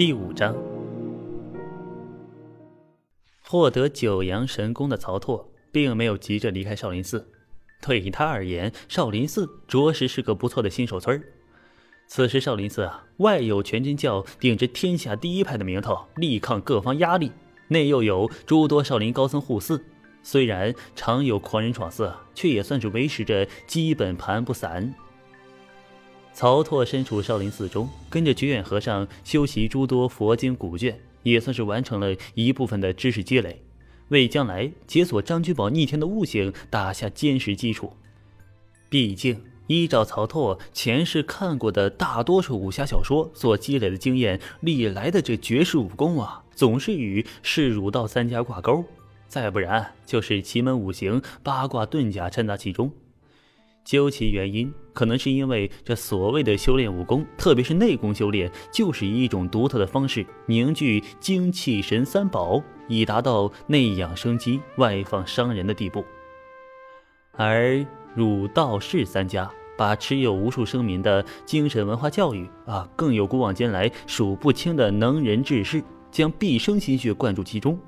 第五章，获得九阳神功的曹拓，并没有急着离开少林寺。对于他而言，少林寺着实是个不错的新手村此时，少林寺啊，外有全真教顶着天下第一派的名头，力抗各方压力；内又有诸多少林高僧护寺。虽然常有狂人闯寺，却也算是维持着基本盘不散。曹拓身处少林寺中，跟着觉远和尚修习诸多佛经古卷，也算是完成了一部分的知识积累，为将来解锁张君宝逆天的悟性打下坚实基础。毕竟，依照曹拓前世看过的大多数武侠小说所积累的经验，历来的这绝世武功啊，总是与是儒道三家挂钩。再不然就是奇门五行、八卦遁甲掺杂其中。究其原因，可能是因为这所谓的修炼武功，特别是内功修炼，就是以一种独特的方式凝聚精气神三宝，以达到内养生机、外放伤人的地步。而儒道释三家把持有无数生民的精神文化教育啊，更有古往今来数不清的能人志士，将毕生心血灌注其中。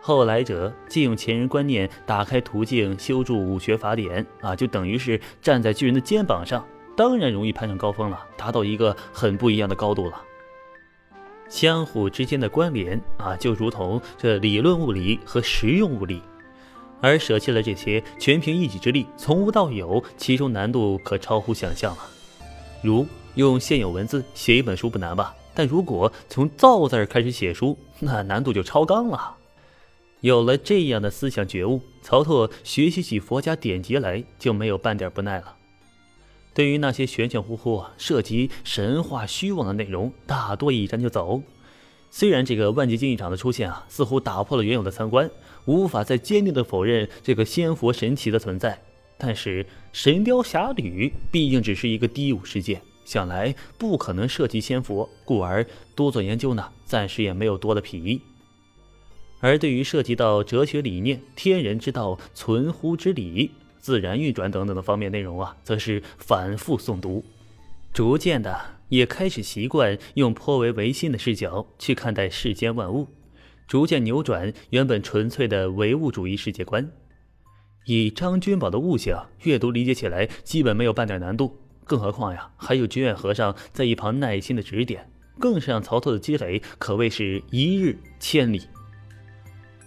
后来者借用前人观念，打开途径，修筑武学法典啊，就等于是站在巨人的肩膀上，当然容易攀上高峰了，达到一个很不一样的高度了。相互之间的关联啊，就如同这理论物理和实用物理，而舍弃了这些，全凭一己之力，从无到有，其中难度可超乎想象了。如用现有文字写一本书不难吧？但如果从造字开始写书，那难度就超纲了。有了这样的思想觉悟，曹拓学习起佛家典籍来就没有半点不耐了。对于那些玄玄乎乎、涉及神话虚妄的内容，大多一沾就走。虽然这个万劫竞技场的出现啊，似乎打破了原有的三观，无法再坚定的否认这个仙佛神奇的存在，但是《神雕侠侣》毕竟只是一个低武世界，想来不可能涉及仙佛，故而多做研究呢，暂时也没有多的裨益。而对于涉及到哲学理念、天人之道、存乎之理、自然运转等等的方面内容啊，则是反复诵读，逐渐的也开始习惯用颇为唯心的视角去看待世间万物，逐渐扭转原本纯粹的唯物主义世界观。以张君宝的悟性，阅读理解起来基本没有半点难度，更何况呀，还有觉远和尚在一旁耐心的指点，更是让曹操的积累可谓是一日千里。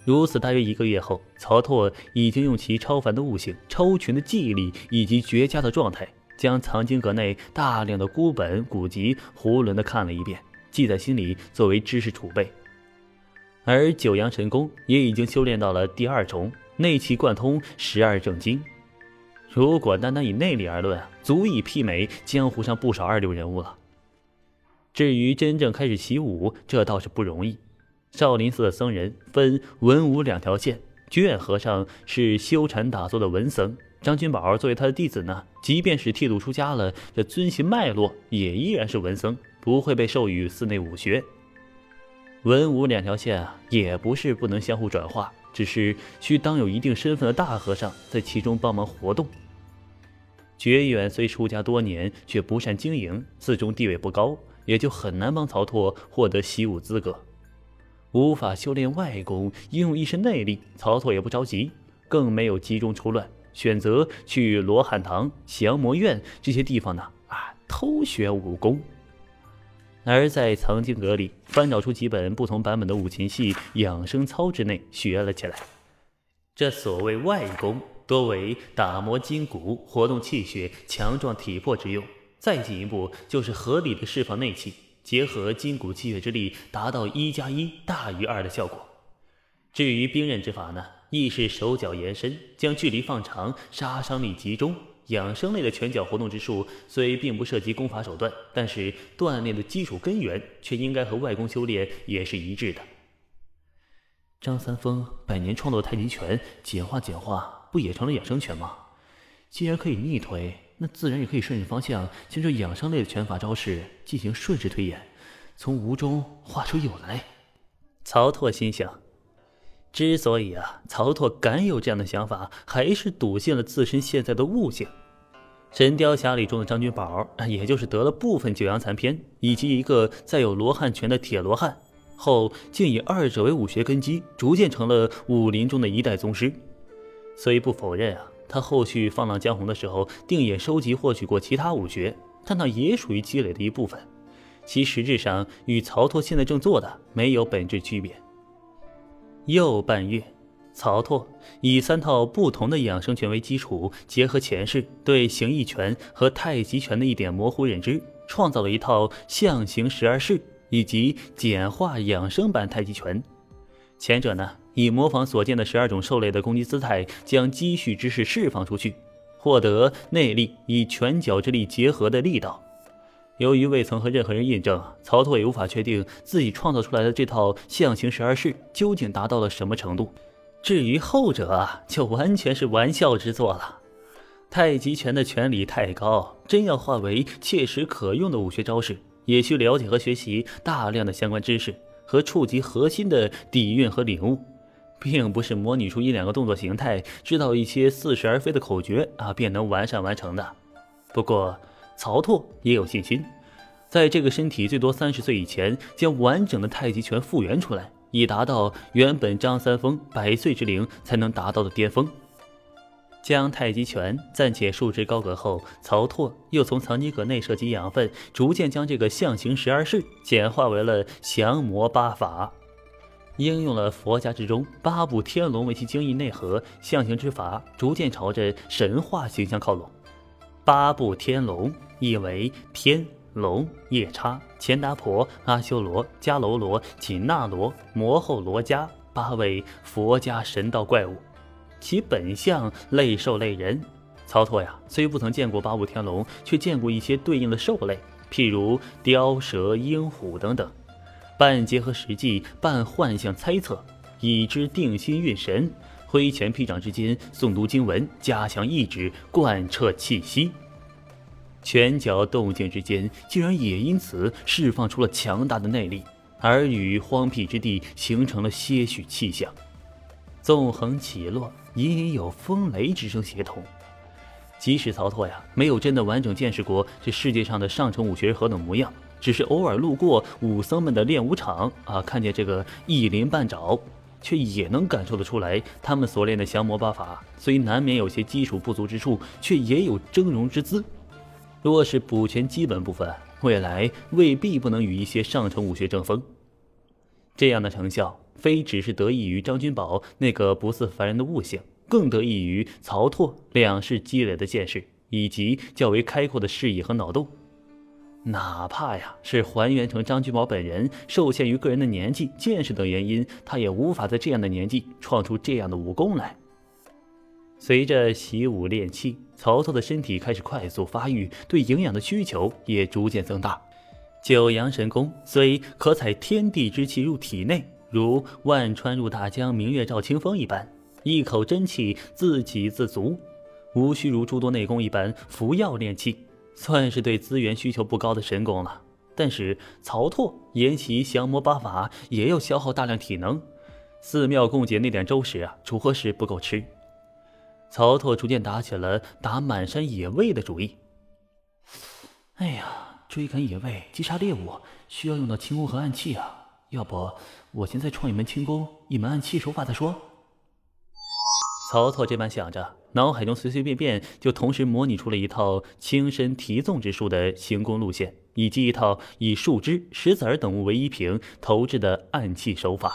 如此，大约一个月后，曹拓已经用其超凡的悟性、超群的记忆力以及绝佳的状态，将藏经阁内大量的孤本古籍囫囵地看了一遍，记在心里作为知识储备。而九阳神功也已经修炼到了第二重，内气贯通十二正经。如果单单以内力而论，足以媲美江湖上不少二流人物了。至于真正开始习武，这倒是不容易。少林寺的僧人分文武两条线，觉远和尚是修禅打坐的文僧，张君宝作为他的弟子呢，即便是剃度出家了，这遵循脉络也依然是文僧，不会被授予寺内武学。文武两条线啊，也不是不能相互转化，只是需当有一定身份的大和尚在其中帮忙活动。觉远虽出家多年，却不善经营，寺中地位不高，也就很难帮曹拓获得习武资格。无法修炼外功，应用一身内力，曹操也不着急，更没有集中出乱，选择去罗汉堂、降魔院这些地方呢啊偷学武功。而在藏经阁里翻找出几本不同版本的五禽戏养生操之内学了起来。这所谓外功，多为打磨筋骨、活动气血、强壮体魄之用，再进一步就是合理的释放内气。结合筋骨气血之力，达到一加一大于二的效果。至于兵刃之法呢，亦是手脚延伸，将距离放长，杀伤力集中。养生类的拳脚活动之术虽并不涉及功法手段，但是锻炼的基础根源却应该和外功修炼也是一致的。张三丰百年创作太极拳，简化简化，不也成了养生拳吗？既然可以逆推。那自然也可以顺着方向，将这养生类的拳法招式进行顺势推演，从无中画出有来。曹拓心想，之所以啊，曹拓敢有这样的想法，还是笃信了自身现在的悟性。神雕侠侣中的张君宝，也就是得了部分九阳残篇，以及一个载有罗汉拳的铁罗汉，后竟以二者为武学根基，逐渐成了武林中的一代宗师。所以不否认啊，他后续放浪江湖的时候，定也收集获取过其他武学，但那也属于积累的一部分，其实质上与曹拓现在正做的没有本质区别。又半月。曹拓以三套不同的养生拳为基础，结合前世对形意拳和太极拳的一点模糊认知，创造了一套象形十二式以及简化养生版太极拳。前者呢，以模仿所见的十二种兽类的攻击姿态，将积蓄之势释放出去，获得内力与拳脚之力结合的力道。由于未曾和任何人印证，曹拓也无法确定自己创造出来的这套象形十二式究竟达到了什么程度。至于后者，就完全是玩笑之作了。太极拳的拳理太高，真要化为切实可用的武学招式，也需了解和学习大量的相关知识和触及核心的底蕴和领悟，并不是模拟出一两个动作形态，知道一些似是而非的口诀啊，便能完善完成的。不过，曹拓也有信心，在这个身体最多三十岁以前，将完整的太极拳复原出来。以达到原本张三丰百岁之龄才能达到的巅峰。将太极拳暂且束之高阁后，曹拓又从藏经阁内摄集养分，逐渐将这个象形十二式简化为了降魔八法，应用了佛家之中八部天龙为其精义内核，象形之法逐渐朝着神话形象靠拢。八部天龙意为天。龙、夜叉、钱达婆、阿修罗、迦楼罗、紧那罗、摩后罗伽八位佛家神道怪物，其本相类兽类人。曹拓呀，虽不曾见过八部天龙，却见过一些对应的兽类，譬如雕蛇、鹰虎等等，半结合实际，半幻象猜测，以之定心运神，挥拳劈掌之间诵读经文，加强意志，贯彻气息。拳脚动静之间，竟然也因此释放出了强大的内力，而与荒僻之地形成了些许气象，纵横起落，隐隐有风雷之声协同。即使曹拓呀，没有真的完整见识过这世界上的上乘武学是何等模样，只是偶尔路过武僧们的练武场啊，看见这个一鳞半爪，却也能感受得出来，他们所练的降魔八法，虽难免有些基础不足之处，却也有峥嵘之姿。若是补全基本部分，未来未必不能与一些上乘武学争锋。这样的成效，非只是得益于张君宝那个不似凡人的悟性，更得益于曹拓两世积累的见识，以及较为开阔的视野和脑洞。哪怕呀是还原成张君宝本人，受限于个人的年纪、见识等原因，他也无法在这样的年纪创出这样的武功来。随着习武练气，曹操的身体开始快速发育，对营养的需求也逐渐增大。九阳神功虽可采天地之气入体内，如万川入大江、明月照清风一般，一口真气自给自足，无需如诸多内功一般服药练气，算是对资源需求不高的神功了。但是曹拓研习降魔八法也要消耗大量体能，寺庙供给那点粥食啊，着实不够吃。曹拓逐渐打起了打满山野味的主意。哎呀，追赶野味、击杀猎物，需要用到轻功和暗器啊！要不我先再创一门轻功，一门暗器手法再说。曹操这般想着，脑海中随随便便就同时模拟出了一套轻身提纵之术的行宫路线，以及一套以树枝、石子儿等物为依凭投掷的暗器手法。